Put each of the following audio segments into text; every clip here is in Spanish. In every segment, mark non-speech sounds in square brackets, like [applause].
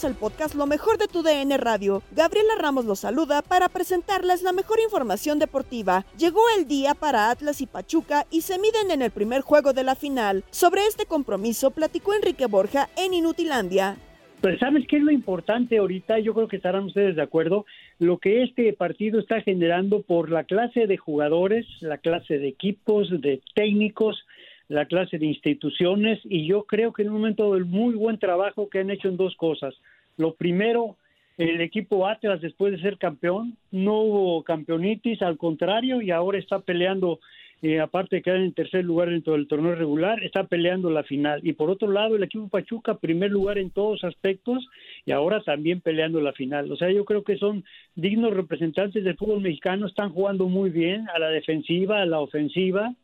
Bienvenidos al podcast Lo mejor de tu DN Radio. Gabriela Ramos los saluda para presentarles la mejor información deportiva. Llegó el día para Atlas y Pachuca y se miden en el primer juego de la final. Sobre este compromiso platicó Enrique Borja en Inutilandia. Pues sabes qué es lo importante ahorita, yo creo que estarán ustedes de acuerdo, lo que este partido está generando por la clase de jugadores, la clase de equipos, de técnicos, la clase de instituciones y yo creo que en un momento del muy buen trabajo que han hecho en dos cosas. Lo primero, el equipo Atlas después de ser campeón, no hubo campeonitis, al contrario, y ahora está peleando, eh, aparte de quedar en tercer lugar dentro del torneo regular, está peleando la final. Y por otro lado, el equipo Pachuca, primer lugar en todos aspectos y ahora también peleando la final. O sea, yo creo que son dignos representantes del fútbol mexicano, están jugando muy bien a la defensiva, a la ofensiva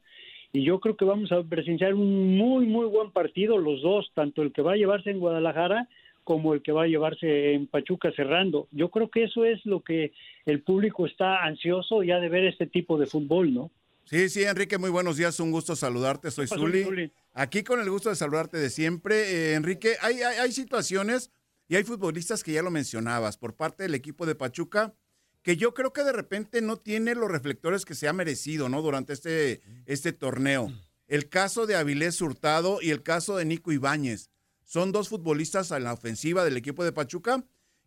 y yo creo que vamos a presenciar un muy, muy buen partido los dos, tanto el que va a llevarse en Guadalajara como el que va a llevarse en Pachuca cerrando. Yo creo que eso es lo que el público está ansioso ya de ver este tipo de fútbol, ¿no? Sí, sí, Enrique, muy buenos días, un gusto saludarte, soy Zuli. Aquí con el gusto de saludarte de siempre. Eh, Enrique, hay, hay, hay situaciones y hay futbolistas que ya lo mencionabas por parte del equipo de Pachuca que yo creo que de repente no tiene los reflectores que se ha merecido, ¿no? Durante este, este torneo. El caso de Avilés Hurtado y el caso de Nico Ibáñez. Son dos futbolistas en la ofensiva del equipo de Pachuca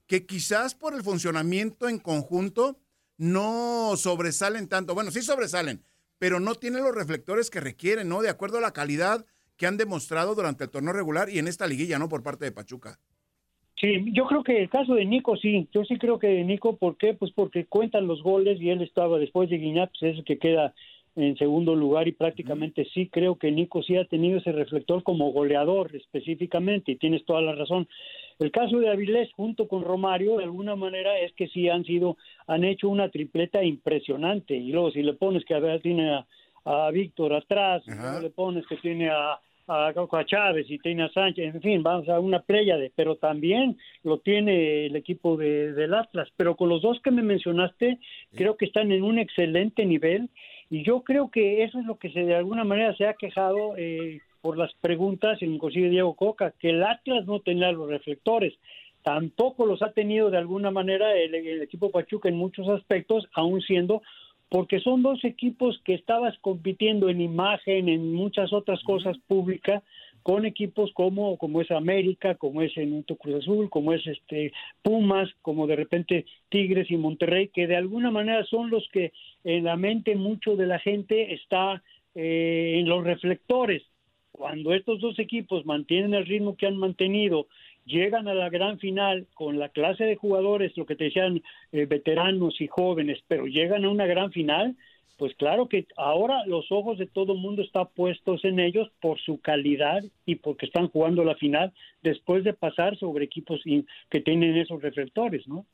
que quizás por el funcionamiento en conjunto no sobresalen tanto. Bueno, sí sobresalen, pero no tienen los reflectores que requieren, ¿no? De acuerdo a la calidad que han demostrado durante el torneo regular y en esta liguilla, ¿no? Por parte de Pachuca. Sí, yo creo que el caso de Nico sí, yo sí creo que Nico, ¿por qué? Pues porque cuentan los goles y él estaba después de Guiñat, pues es el que queda en segundo lugar y prácticamente sí creo que Nico sí ha tenido ese reflector como goleador específicamente y tienes toda la razón. El caso de Avilés junto con Romario de alguna manera es que sí han sido, han hecho una tripleta impresionante y luego si le pones que a ver, tiene a, a Víctor atrás, luego le pones que tiene a a, a Chávez y tiene a Sánchez, en fin, vamos a una de, pero también lo tiene el equipo de, del Atlas. Pero con los dos que me mencionaste, creo que están en un excelente nivel y yo creo que eso es lo que se de alguna manera se ha quejado eh, por las preguntas, inclusive Diego Coca, que el Atlas no tenía los reflectores. Tampoco los ha tenido de alguna manera el, el equipo Pachuca en muchos aspectos, aún siendo porque son dos equipos que estabas compitiendo en imagen, en muchas otras cosas públicas, con equipos como, como es América, como es en Cruz Azul, como es este Pumas, como de repente Tigres y Monterrey, que de alguna manera son los que en la mente mucho de la gente está eh, en los reflectores. Cuando estos dos equipos mantienen el ritmo que han mantenido, llegan a la gran final con la clase de jugadores, lo que te decían eh, veteranos y jóvenes, pero llegan a una gran final, pues claro que ahora los ojos de todo el mundo están puestos en ellos por su calidad y porque están jugando la final después de pasar sobre equipos que tienen esos reflectores, ¿no?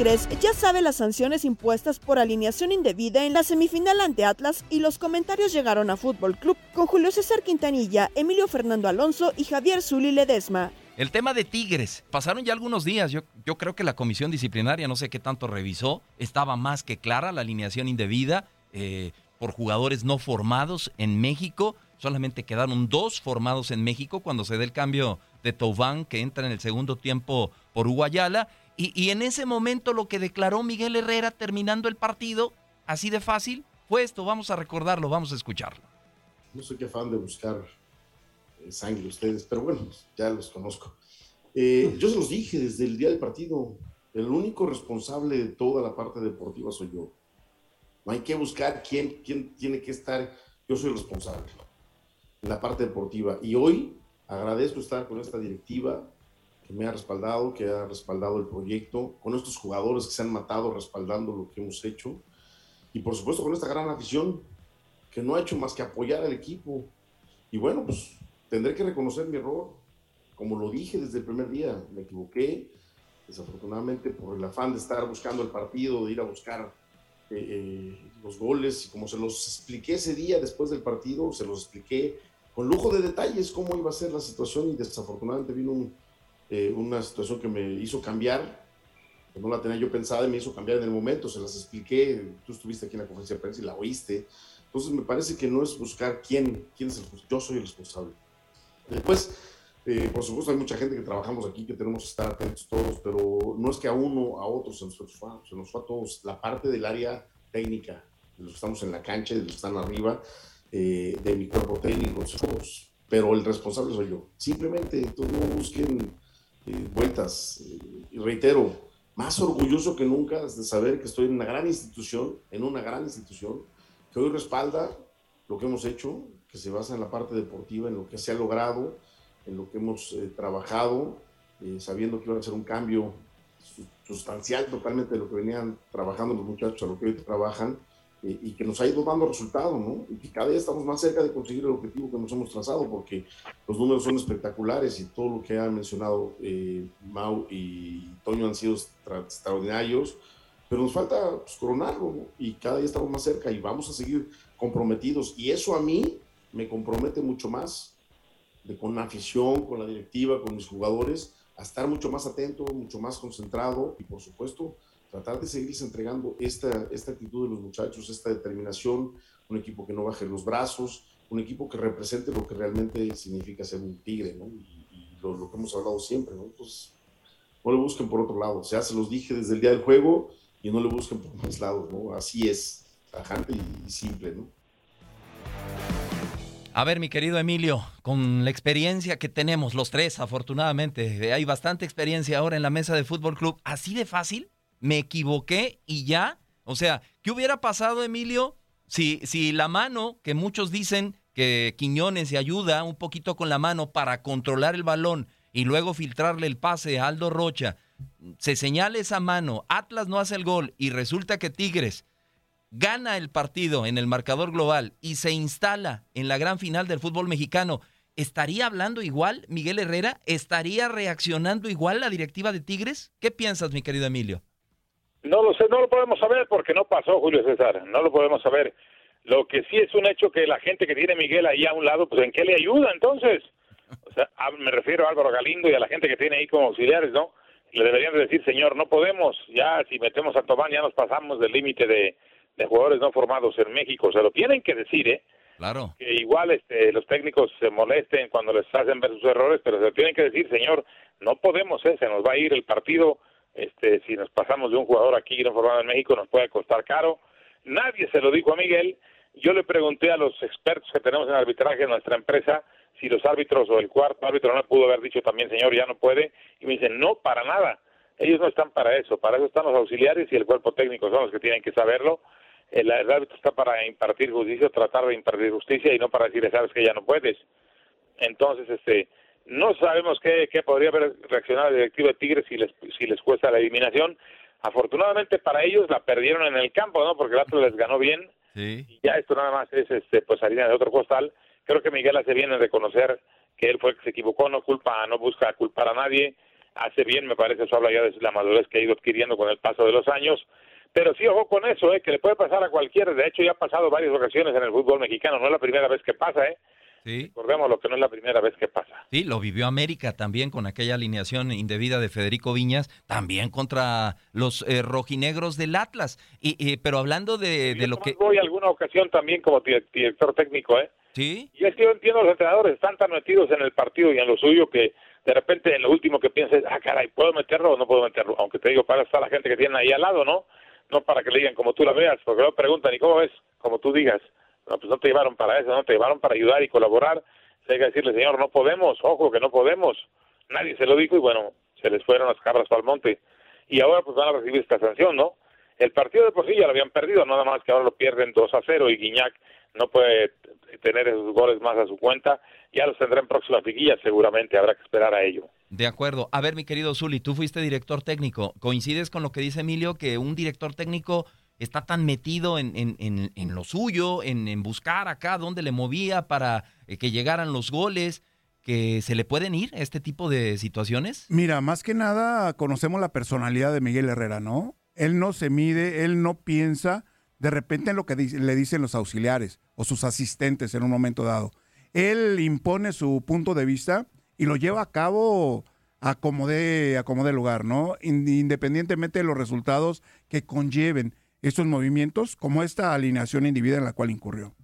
Tigres ya sabe las sanciones impuestas por alineación indebida en la semifinal ante Atlas y los comentarios llegaron a Fútbol Club con Julio César Quintanilla, Emilio Fernando Alonso y Javier Zuli Ledesma. El tema de Tigres, pasaron ya algunos días, yo, yo creo que la comisión disciplinaria, no sé qué tanto revisó, estaba más que clara la alineación indebida eh, por jugadores no formados en México, solamente quedaron dos formados en México cuando se dé el cambio de Toubán que entra en el segundo tiempo por Uguayala, y, en ese momento lo que declaró Miguel Herrera terminando el partido, así de fácil, fue esto, vamos a recordarlo, vamos a escucharlo. No soy qué fan de buscar eh, sangre ustedes, pero bueno, ya los conozco. Eh, yo se los dije desde el día del partido, el único responsable de toda la parte deportiva soy yo. No hay que buscar quién, quién tiene que estar, yo soy el responsable en la parte deportiva. Y hoy agradezco estar con esta directiva que me ha respaldado, que ha respaldado el proyecto, con estos jugadores que se han matado respaldando lo que hemos hecho. Y por supuesto con esta gran afición que no ha hecho más que apoyar al equipo. Y bueno, pues tendré que reconocer mi error. Como lo dije desde el primer día, me equivoqué. Desafortunadamente, por el afán de estar buscando el partido, de ir a buscar eh, eh, los goles, y como se los expliqué ese día después del partido, se los expliqué con lujo de detalles cómo iba a ser la situación y desafortunadamente vino eh, una situación que me hizo cambiar, que no la tenía yo pensada y me hizo cambiar en el momento, se las expliqué, tú estuviste aquí en la conferencia de prensa y la oíste, entonces me parece que no es buscar quién, quién es el yo soy el responsable. Después, eh, por supuesto, hay mucha gente que trabajamos aquí, que tenemos que estar atentos todos, pero no es que a uno, a otro se nos fue, se nos fue a todos. La parte del área técnica, de los que estamos en la cancha, de los que están arriba, eh, de mi cuerpo técnico, todos. Pero el responsable soy yo. Simplemente, todos no busquen eh, vueltas. y reitero, más orgulloso que nunca de saber que estoy en una gran institución, en una gran institución, que hoy respalda lo que hemos hecho, que se basa en la parte deportiva, en lo que se ha logrado, en lo que hemos eh, trabajado, eh, sabiendo que iba a ser un cambio sustancial totalmente de lo que venían trabajando los muchachos a lo que hoy trabajan eh, y que nos ha ido dando resultado, ¿no? Y que cada día estamos más cerca de conseguir el objetivo que nos hemos trazado porque los números son espectaculares y todo lo que han mencionado Mau y Toño han sido extraordinarios, pero nos falta pues, coronarlo y cada día estamos más cerca y vamos a seguir comprometidos y eso a mí me compromete mucho más de, con la afición, con la directiva, con mis jugadores, a estar mucho más atento, mucho más concentrado y por supuesto tratar de seguirles entregando esta, esta actitud de los muchachos, esta determinación, un equipo que no baje los brazos, un equipo que represente lo que realmente significa ser un tigre, ¿no? Y, lo, que hemos hablado siempre, ¿no? Entonces, no le busquen por otro lado, o sea, se los dije desde el día del juego y no le busquen por más lados, ¿no? Así es, tajante y simple, ¿no? A ver, mi querido Emilio, con la experiencia que tenemos los tres, afortunadamente, hay bastante experiencia ahora en la mesa de Fútbol Club. ¿Así de fácil? ¿Me equivoqué y ya? O sea, ¿qué hubiera pasado, Emilio, si, si la mano, que muchos dicen que Quiñones se ayuda un poquito con la mano para controlar el balón y luego filtrarle el pase a Aldo Rocha, se señala esa mano, Atlas no hace el gol y resulta que Tigres gana el partido en el marcador global y se instala en la gran final del fútbol mexicano, ¿estaría hablando igual Miguel Herrera? ¿Estaría reaccionando igual la directiva de Tigres? ¿Qué piensas, mi querido Emilio? No lo sé, no lo podemos saber porque no pasó, Julio César, no lo podemos saber. Lo que sí es un hecho que la gente que tiene Miguel ahí a un lado, pues ¿en qué le ayuda entonces? O sea, me refiero a Álvaro Galindo y a la gente que tiene ahí como auxiliares, ¿no? Le deberían de decir, señor, no podemos, ya si metemos a Tobán ya nos pasamos del límite de, de jugadores no formados en México. Se lo tienen que decir, ¿eh? Claro. Que igual este, los técnicos se molesten cuando les hacen ver sus errores, pero se lo tienen que decir, señor, no podemos, ¿eh? Se nos va a ir el partido. Este, si nos pasamos de un jugador aquí no formado en México, nos puede costar caro. Nadie se lo dijo a Miguel, Yo le pregunté a los expertos que tenemos en arbitraje en nuestra empresa si los árbitros o el cuarto árbitro no pudo haber dicho también, señor, ya no puede, y me dicen, no, para nada, ellos no están para eso, para eso están los auxiliares y el cuerpo técnico son los que tienen que saberlo, el, árbitro está para impartir justicia, tratar de impartir justicia y no para decirle, sabes que ya no puedes. Entonces, este, no sabemos qué, qué podría haber reaccionado la directiva de Tigres si les, si les cuesta la eliminación. Afortunadamente para ellos la perdieron en el campo, ¿no? Porque el Atlas les ganó bien. Y ya esto nada más es este, pues harina de otro costal. Creo que Miguel hace bien en reconocer que él fue el que se equivocó, no culpa, no busca culpar a nadie. Hace bien, me parece, eso habla ya de la madurez que ha ido adquiriendo con el paso de los años. Pero sí, ojo con eso, ¿eh? que le puede pasar a cualquiera. De hecho, ya ha pasado varias ocasiones en el fútbol mexicano. No es la primera vez que pasa, ¿eh? Sí. Recordemos lo que no es la primera vez que pasa. Sí, lo vivió América también con aquella alineación indebida de Federico Viñas, también contra los eh, rojinegros del Atlas. Y, pero hablando de, de lo que... Voy alguna ocasión también como director técnico, ¿eh? Sí. Y es que yo entiendo los entrenadores, están tan metidos en el partido y en lo suyo que de repente en lo último que piensas, ah, caray, ¿puedo meterlo o no puedo meterlo? Aunque te digo, para estar la gente que tiene ahí al lado, ¿no? No para que le digan como tú la veas, porque luego preguntan, ¿y cómo ves? Como tú digas. No, pues no te llevaron para eso, no te llevaron para ayudar y colaborar. Hay que decirle, señor, no podemos, ojo, que no podemos. Nadie se lo dijo y bueno, se les fueron las cabras para el monte. Y ahora pues van a recibir esta sanción, ¿no? El partido de por sí ya lo habían perdido, nada más que ahora lo pierden 2 a 0 y Guiñac no puede tener esos goles más a su cuenta. Ya los tendrá en próxima figuilla, seguramente habrá que esperar a ello. De acuerdo. A ver, mi querido Zuli, tú fuiste director técnico. ¿Coincides con lo que dice Emilio, que un director técnico está tan metido en, en, en, lo suyo, en, buscar acá dónde le movía para eh, que llegaran los goles, que se le pueden ir este tipo de situaciones? Mira, más que nada conocemos la personalidad de Miguel Herrera, ¿no? Él no se mide, él no piensa de repente en lo que le dicen los auxiliares o sus asistentes en un momento dado. Él impone su punto de vista y lo lleva a cabo a como de, lugar, ¿no? Independientemente de los resultados que conlleven estos movimientos, como esta alineación individual en la cual incurrió.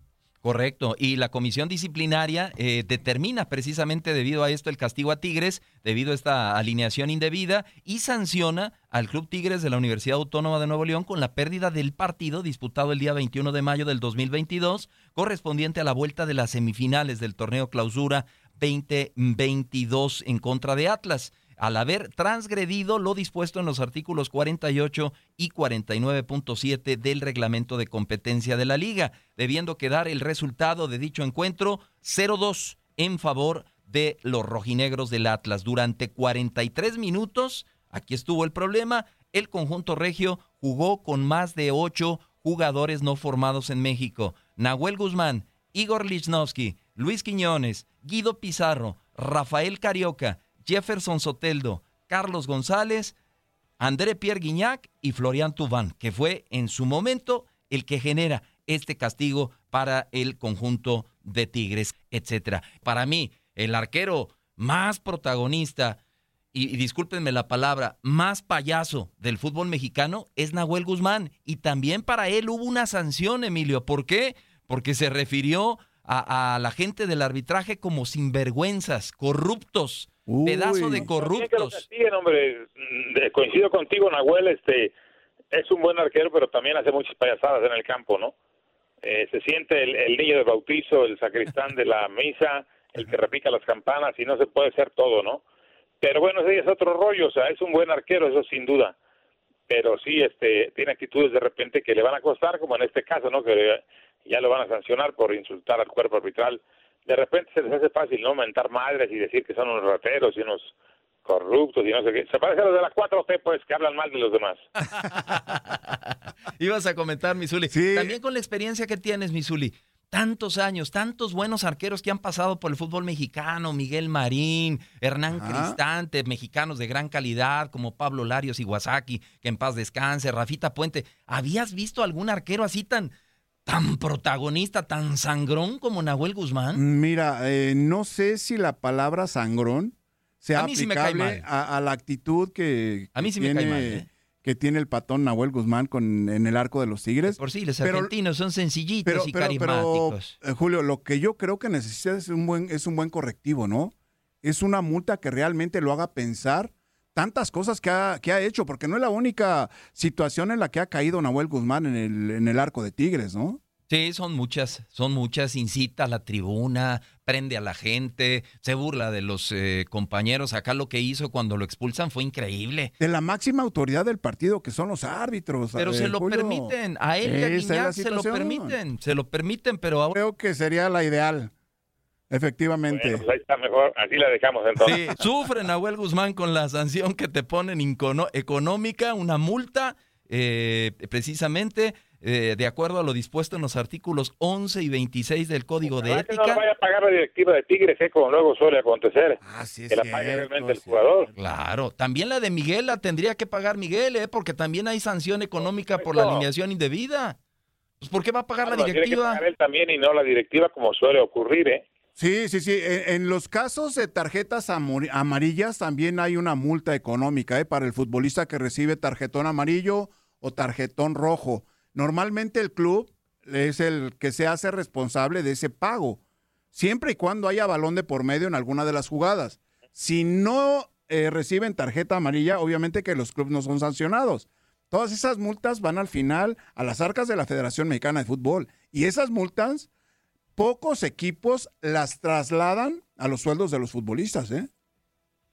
Correcto. Y la comisión disciplinaria eh, determina precisamente debido a esto el castigo a Tigres, debido a esta alineación indebida, y sanciona al Club Tigres de la Universidad Autónoma de Nuevo León con la pérdida del partido disputado el día 21 de mayo del 2022, correspondiente a la vuelta de las semifinales del torneo clausura 2022 en contra de Atlas al haber transgredido lo dispuesto en los artículos 48 y 49.7 del reglamento de competencia de la liga, debiendo quedar el resultado de dicho encuentro 0-2 en favor de los rojinegros del Atlas. Durante 43 minutos, aquí estuvo el problema, el conjunto regio jugó con más de ocho jugadores no formados en México. Nahuel Guzmán, Igor Lichnowsky, Luis Quiñones, Guido Pizarro, Rafael Carioca, Jefferson Soteldo, Carlos González, André Pierre Guignac y Florian Tubán, que fue en su momento el que genera este castigo para el conjunto de Tigres, etcétera. Para mí, el arquero más protagonista y, y, discúlpenme la palabra, más payaso del fútbol mexicano es Nahuel Guzmán. Y también para él hubo una sanción, Emilio. ¿Por qué? Porque se refirió a la gente del arbitraje como sinvergüenzas, corruptos pedazo de corruptos. hombre, coincido contigo, Nahuel, este es un buen arquero, pero también hace muchas payasadas en el campo, ¿no? Eh, se siente el, niño de bautizo, el sacristán de la misa, el que repica las campanas y no se puede ser todo, ¿no? Pero bueno, ese es otro rollo, o sea, es un buen arquero, eso sin duda. Pero sí, este, tiene actitudes de repente que le van a costar, como en este caso, ¿no? Que ya lo van a sancionar por insultar al cuerpo arbitral de repente se les hace fácil, ¿no? Mentar madres y decir que son unos rateros y unos corruptos y no sé qué. Se parece a los de la 4T, pues, que hablan mal de los demás. [laughs] Ibas a comentar, Misuli. Sí. También con la experiencia que tienes, Misuli. Tantos años, tantos buenos arqueros que han pasado por el fútbol mexicano, Miguel Marín, Hernán Cristante, mexicanos de gran calidad como Pablo Larios Iwasaki, que en paz descanse, Rafita Puente. ¿Habías visto algún arquero así tan, tan protagonista, tan sangrón como Nahuel Guzmán? Mira, eh, no sé si la palabra sangrón sea aplicable a, la actitud que, a mí sí tiene, me cae ¿eh? que tiene el patón Nahuel Guzmán con, en el arco de los Tigres. Por sí, los argentinos son sencillitos y carismáticos. Eh, Julio, lo que yo creo que necesita es un buen, es un buen correctivo, ¿no? Es una multa que realmente lo haga pensar tantas cosas que ha, que ha hecho, porque no es la única situación en la que ha caído Nahuel Guzmán en el, en el arco de Tigres, ¿no? Sí, son muchas, son muchas. Incita a la tribuna, prende a la gente, se burla de los eh, compañeros. Acá lo que hizo cuando lo expulsan fue increíble. De la máxima autoridad del partido, que son los árbitros. Pero se lo permiten. A él y a Guiñac se lo permiten. Se lo permiten, pero ahora... Creo que sería la ideal. Efectivamente. Bueno, pues ahí está mejor, así la dejamos entonces. Sí, sufre Nahuel Guzmán con la sanción que te ponen económica, una multa, eh, precisamente eh, de acuerdo a lo dispuesto en los artículos 11 y 26 del Código de Ética. Que no vaya a pagar la directiva de Tigres, ¿eh? como luego suele acontecer. Ah, sí, que la pague realmente el jugador. Claro, también la de Miguel la tendría que pagar Miguel, ¿eh? porque también hay sanción económica por la alineación indebida. Pues ¿por qué va a pagar la directiva? Tiene que pagar él también y no la directiva como suele ocurrir, ¿eh? Sí, sí, sí. En, los casos de tarjetas amarillas también hay una multa económica ¿eh? para el futbolista que recibe tarjetón amarillo o tarjetón rojo. Normalmente el club es el que se hace responsable de ese pago, siempre y cuando haya balón de por medio en alguna de las jugadas. Si no eh, reciben tarjeta amarilla, obviamente que los clubes no son sancionados. Todas esas multas van al final a las arcas de la Federación Mexicana de Fútbol. Y esas multas, pocos equipos las trasladan a los sueldos de los futbolistas, ¿eh?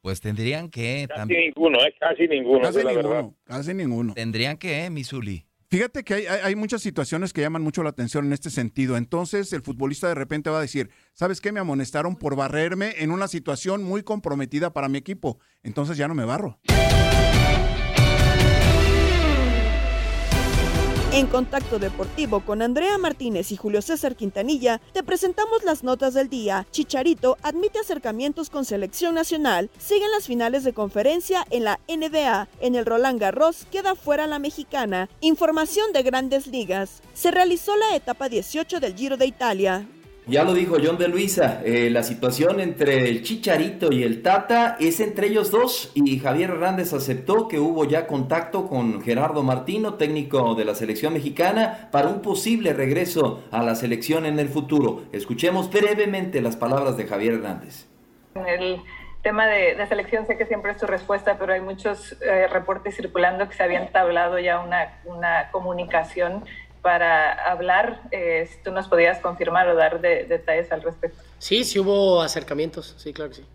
Pues tendrían que... Casi ninguno, ¿eh? Casi ninguno. Casi ninguno, casi ninguno. Tendrían que, ¿eh, Misuli? Fíjate que hay, muchas situaciones que llaman mucho la atención en este sentido. Entonces, el futbolista de repente va a decir, ¿sabes qué? Me amonestaron por barrerme en una situación muy comprometida para mi equipo. Entonces ya no me barro. En Contacto Deportivo con Andrea Martínez y Julio César Quintanilla, te presentamos las notas del día. Chicharito admite acercamientos con selección nacional. Siguen las finales de conferencia en la NBA. En el Roland Garros queda fuera la mexicana. Información de grandes ligas. Se realizó la etapa 18 del Giro de Italia. Ya lo dijo John de Luisa, eh, la situación entre el Chicharito y el Tata es entre ellos dos y Javier Hernández aceptó que hubo ya contacto con Gerardo Martino, técnico de la selección mexicana, para un posible regreso a la selección en el futuro. Escuchemos brevemente las palabras de Javier Hernández. El tema de, selección sé que siempre es tu respuesta, pero hay muchos eh, reportes circulando que se habían tablado ya una, una comunicación para hablar, eh, si tú nos podías confirmar o dar detalles al respecto. Sí, sí hubo acercamientos, sí, claro que sí.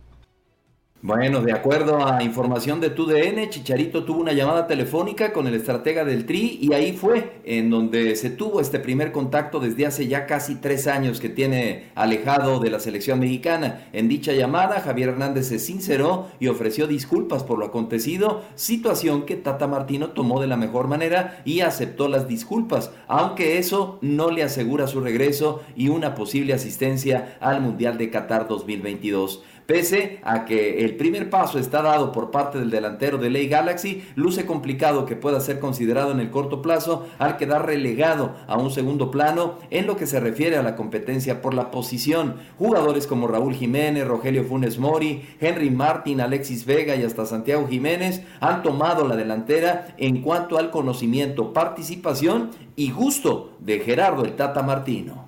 Bueno, de acuerdo a información de TUDN, Chicharito tuvo una llamada telefónica con el estratega del Tri y ahí fue en donde se tuvo este primer contacto desde hace ya casi tres años que tiene alejado de la selección mexicana. En dicha llamada, Javier Hernández se sinceró y ofreció disculpas por lo acontecido, situación que Tata Martino tomó de la mejor manera y aceptó las disculpas, aunque eso no le asegura su regreso y una posible asistencia al Mundial de Qatar 2022. Pese a que el primer paso está dado por parte del delantero de Ley Galaxy, luce complicado que pueda ser considerado en el corto plazo al quedar relegado a un segundo plano en lo que se refiere a la competencia por la posición. Jugadores como Raúl Jiménez, Rogelio Funes Mori, Henry Martin, Alexis Vega y hasta Santiago Jiménez han tomado la delantera en cuanto al conocimiento, participación y gusto de Gerardo el Tata Martino.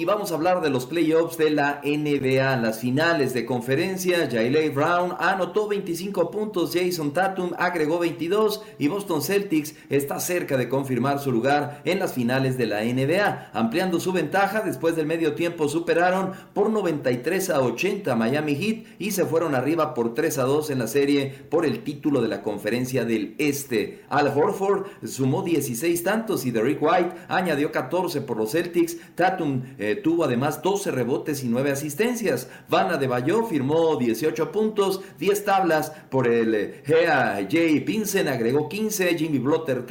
Y vamos a hablar de los playoffs de la NBA, las finales de conferencia. Jailey Brown anotó 25 puntos, Jason Tatum agregó 22 y Boston Celtics está cerca de confirmar su lugar en las finales de la NBA, ampliando su ventaja después del medio tiempo superaron por 93 a 80 Miami Heat y se fueron arriba por 3 a 2 en la serie por el título de la conferencia del Este. Al Horford sumó 16 tantos y Derrick White añadió 14 por los Celtics. Tatum eh, eh, tuvo además 12 rebotes y 9 asistencias. Vanna de Bayo firmó 18 puntos, 10 tablas por el eh, Gea J. Vincent, agregó 15, Jimmy Butler,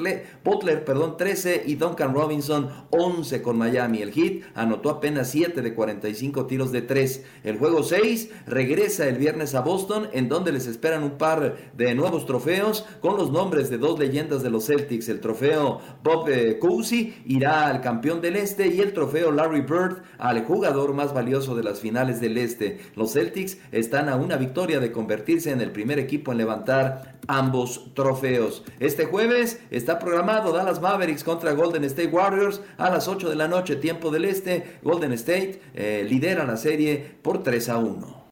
Butler perdón, 13 y Duncan Robinson 11 con Miami. El Heat anotó apenas 7 de 45 tiros de 3. El juego 6 regresa el viernes a Boston en donde les esperan un par de nuevos trofeos con los nombres de dos leyendas de los Celtics. El trofeo Bob eh, Cousy irá al campeón del este y el trofeo Larry Bird al jugador más valioso de las finales del Este. Los Celtics están a una victoria de convertirse en el primer equipo en levantar ambos trofeos. Este jueves está programado Dallas Mavericks contra Golden State Warriors a las 8 de la noche, tiempo del Este. Golden State eh, lidera la serie por 3 a 1.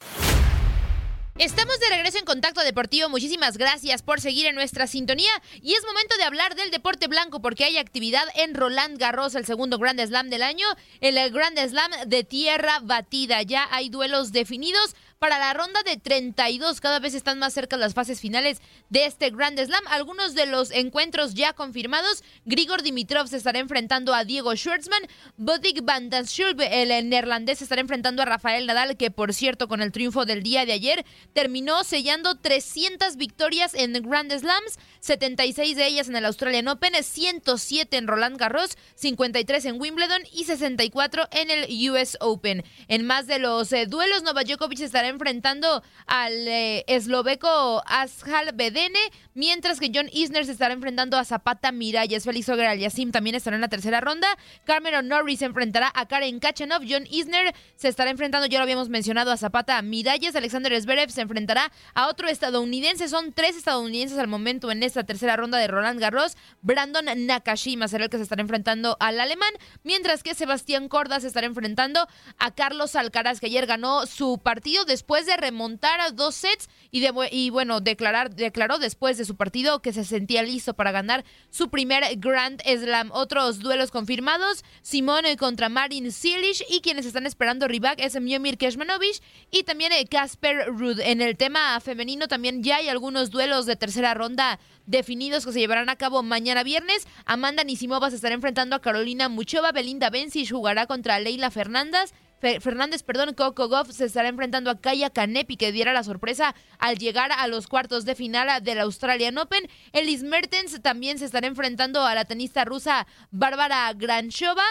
Estamos de regreso en Contacto Deportivo. Muchísimas gracias por seguir en nuestra sintonía. Y es momento de hablar del deporte blanco porque hay actividad en Roland Garros, el segundo Grand Slam del año, el Grand Slam de tierra batida. Ya hay duelos definidos para la ronda de 32. Cada vez están más cerca las fases finales de este Grand Slam. Algunos de los encuentros ya confirmados. Grigor Dimitrov se estará enfrentando a Diego Schwartzman. Bodig van der el neerlandés, estará enfrentando a Rafael Nadal, que por cierto, con el triunfo del día de ayer, terminó sellando 300 victorias en Grand Slams, 76 de ellas en el Australian Open, 107 en Roland Garros, 53 en Wimbledon y 64 en el US Open. En más de los eh, duelos, Novak Djokovic estará enfrentando al eh, esloveco Ashal Bedene, mientras que John Isner se estará enfrentando a Zapata Miralles. Félix Auger Aliasim también estará en la tercera ronda. Cameron Norris se enfrentará a Karen Kachanov. John Isner se estará enfrentando, ya lo habíamos mencionado, a Zapata Miralles. Alexander Zverev se enfrentará a otro estadounidense. Son tres estadounidenses al momento en esta tercera ronda de Roland Garros. Brandon Nakashima será el que se estará enfrentando al alemán, mientras que Sebastián Corda se estará enfrentando a Carlos Alcaraz, que ayer ganó su partido después de remontar a dos sets y, de, y bueno, declarar, declaró después de su partido que se sentía listo para ganar su primer Grand Slam. Otros duelos confirmados, Simone contra Marin Cilic y quienes están esperando Rivac es Miomir Keshmanovic y también Casper Ruud. En el tema femenino también ya hay algunos duelos de tercera ronda definidos que se llevarán a cabo mañana viernes. Amanda Nisimova se estará enfrentando a Carolina Muchova, Belinda Bencic jugará contra Leila Fernández. Fernández, perdón, Coco Goff se estará enfrentando a Kaya Kanepi, que diera la sorpresa al llegar a los cuartos de final del Australian Open. Elis Mertens también se estará enfrentando a la tenista rusa Bárbara Granchova.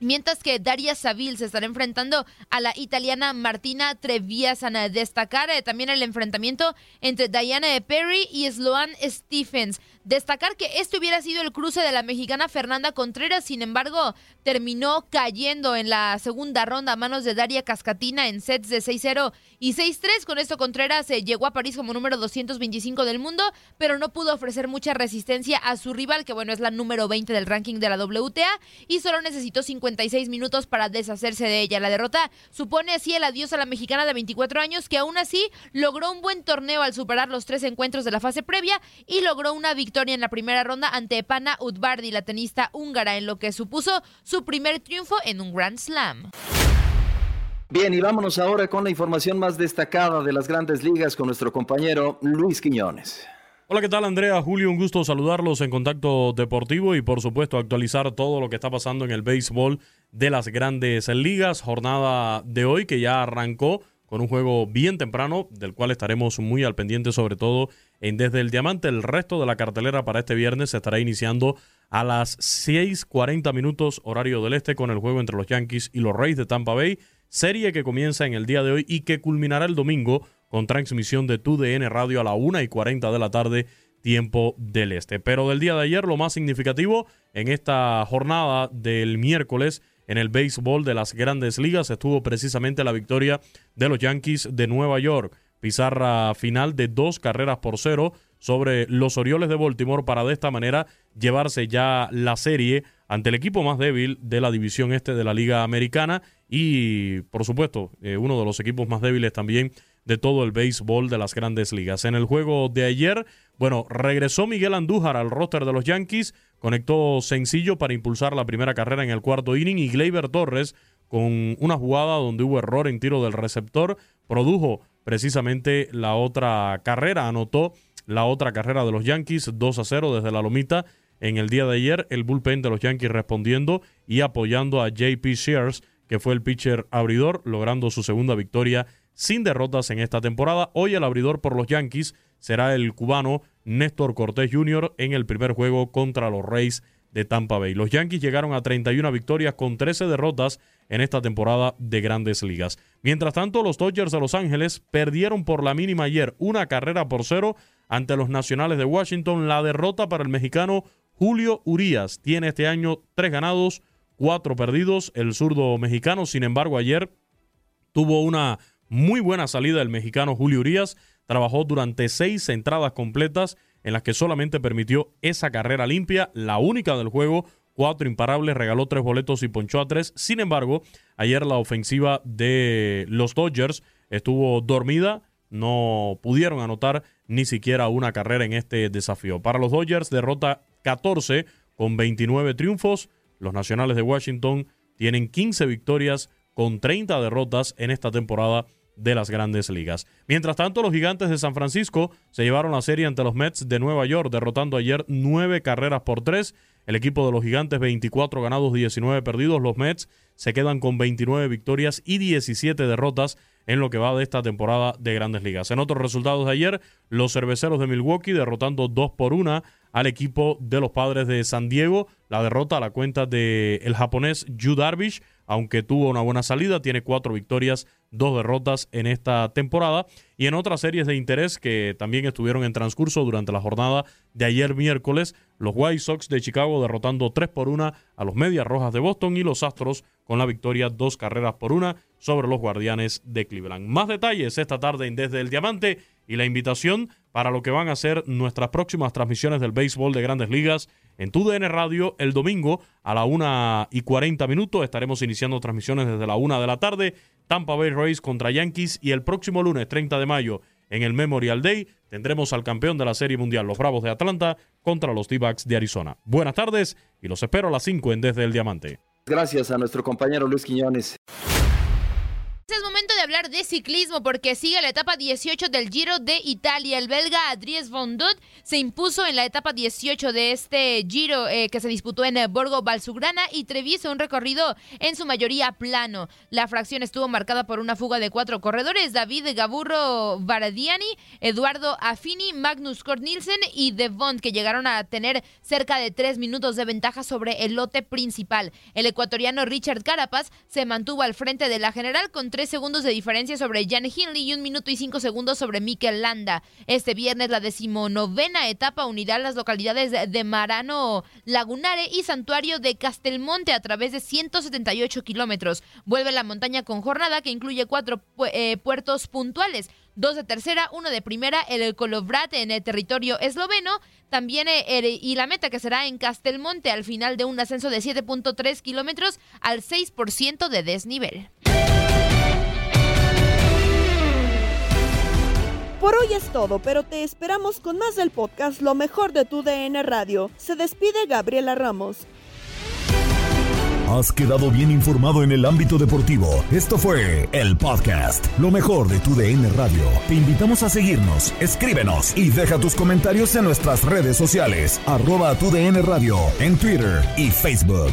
Mientras que Daria Savil se estará enfrentando a la italiana Martina Treviasana. Destacar eh, también el enfrentamiento entre Diana Perry y Sloan Stephens. Destacar que este hubiera sido el cruce de la mexicana Fernanda Contreras, sin embargo, terminó cayendo en la segunda ronda a manos de Daria Cascatina en sets de 6-0 y 6-3. Con esto Contreras eh, llegó a París como número 225 del mundo, pero no pudo ofrecer mucha resistencia a su rival, que bueno, es la número 20 del ranking de la WTA, y solo necesitó 56 minutos para deshacerse de ella. La derrota supone así el adiós a la mexicana de 24 años, que aún así logró un buen torneo al superar los tres encuentros de la fase previa y logró una victoria en la primera ronda ante Pana Udvardi, la tenista húngara, en lo que supuso su primer triunfo en un Grand Slam. Bien, y vámonos ahora con la información más destacada de las grandes ligas con nuestro compañero Luis Quiñones. Hola, ¿qué tal Andrea? Julio, un gusto saludarlos en Contacto Deportivo y por supuesto actualizar todo lo que está pasando en el béisbol de las grandes ligas. Jornada de hoy que ya arrancó con un juego bien temprano, del cual estaremos muy al pendiente, sobre todo en Desde el Diamante. El resto de la cartelera para este viernes se estará iniciando a las 6:40 minutos, horario del este, con el juego entre los Yankees y los Rays de Tampa Bay. Serie que comienza en el día de hoy y que culminará el domingo con transmisión de TUDN Radio a la 1 y 40 de la tarde, tiempo del este. Pero del día de ayer, lo más significativo en esta jornada del miércoles en el béisbol de las grandes ligas estuvo precisamente la victoria de los Yankees de Nueva York. Pizarra final de dos carreras por cero sobre los Orioles de Baltimore para de esta manera llevarse ya la serie ante el equipo más débil de la división este de la Liga Americana y por supuesto eh, uno de los equipos más débiles también de todo el béisbol de las grandes ligas. En el juego de ayer, bueno, regresó Miguel Andújar al roster de los Yankees, conectó sencillo para impulsar la primera carrera en el cuarto inning y Gleyber Torres con una jugada donde hubo error en tiro del receptor, produjo precisamente la otra carrera, anotó la otra carrera de los Yankees 2 a 0 desde la lomita. En el día de ayer, el bullpen de los Yankees respondiendo y apoyando a JP Shears, que fue el pitcher abridor, logrando su segunda victoria sin derrotas en esta temporada. Hoy el abridor por los Yankees será el cubano Néstor Cortés Jr. en el primer juego contra los Rays de Tampa Bay. Los Yankees llegaron a 31 victorias con 13 derrotas en esta temporada de grandes ligas. Mientras tanto, los Dodgers de Los Ángeles perdieron por la mínima ayer una carrera por cero ante los Nacionales de Washington. La derrota para el mexicano Julio Urias tiene este año tres ganados, cuatro perdidos. El zurdo mexicano, sin embargo, ayer tuvo una muy buena salida del mexicano Julio Urias. Trabajó durante seis entradas completas en las que solamente permitió esa carrera limpia, la única del juego. Cuatro imparables, regaló tres boletos y ponchó a tres. Sin embargo, ayer la ofensiva de los Dodgers estuvo dormida no pudieron anotar ni siquiera una carrera en este desafío. Para los Dodgers, derrota 14 con 29 triunfos. Los Nacionales de Washington tienen 15 victorias con 30 derrotas en esta temporada de las grandes ligas. Mientras tanto, los gigantes de San Francisco se llevaron la serie ante los Mets de Nueva York, derrotando ayer nueve carreras por tres. El equipo de los gigantes, 24 ganados, 19 perdidos. Los Mets se quedan con 29 victorias y 17 derrotas en lo que va de esta temporada de grandes ligas. En otros resultados de ayer, los cerveceros de Milwaukee derrotando 2 por 1 al equipo de los padres de San Diego. La derrota a la cuenta del el japonés Yu Darvish, aunque tuvo una buena salida, tiene cuatro victorias, dos derrotas en esta temporada. Y en otras series de interés que también estuvieron en transcurso durante la jornada de ayer miércoles, los White Sox de Chicago derrotando 3 por 1 a los Medias Rojas de Boston y los Astros con la victoria dos carreras por una sobre los Guardianes de Cleveland. Más detalles esta tarde en Desde el Diamante y la invitación para lo que van a ser nuestras próximas transmisiones del béisbol de grandes ligas en TUDN Radio el domingo a la 1 y 40 minutos. Estaremos iniciando transmisiones desde la 1 de la tarde. Tampa Bay Rays contra Yankees y el próximo lunes 30 de mayo en el Memorial Day tendremos al campeón de la Serie Mundial, los Bravos de Atlanta, contra los D-Backs de Arizona. Buenas tardes y los espero a las 5 en Desde el Diamante. Gracias a nuestro compañero Luis Quiñones. Hablar de ciclismo porque sigue la etapa 18 del Giro de Italia. El belga Adries von se impuso en la etapa 18 de este Giro eh, que se disputó en Borgo Valsugrana y Treviso, un recorrido en su mayoría plano. La fracción estuvo marcada por una fuga de cuatro corredores, David Gaburro Varadiani, Eduardo Affini, Magnus Kort y De Bond, que llegaron a tener cerca de tres minutos de ventaja sobre el lote principal. El ecuatoriano Richard Carapaz se mantuvo al frente de la general con tres segundos de diferencia sobre Jan Hindley y un minuto y cinco segundos sobre Mikel Landa. Este viernes la decimonovena etapa unirá las localidades de Marano Lagunare y Santuario de Castelmonte a través de 178 kilómetros. Vuelve la montaña con jornada que incluye cuatro eh, puertos puntuales dos de tercera, uno de primera, el Kolovrat en el territorio esloveno, también eh, y la meta que será en Castelmonte al final de un ascenso de 7.3 kilómetros al 6% de desnivel. Por hoy es todo, pero te esperamos con más del podcast Lo mejor de tu DN Radio. Se despide Gabriela Ramos. Has quedado bien informado en el ámbito deportivo. Esto fue el podcast Lo mejor de tu DN Radio. Te invitamos a seguirnos, escríbenos y deja tus comentarios en nuestras redes sociales, arroba tu DN Radio, en Twitter y Facebook.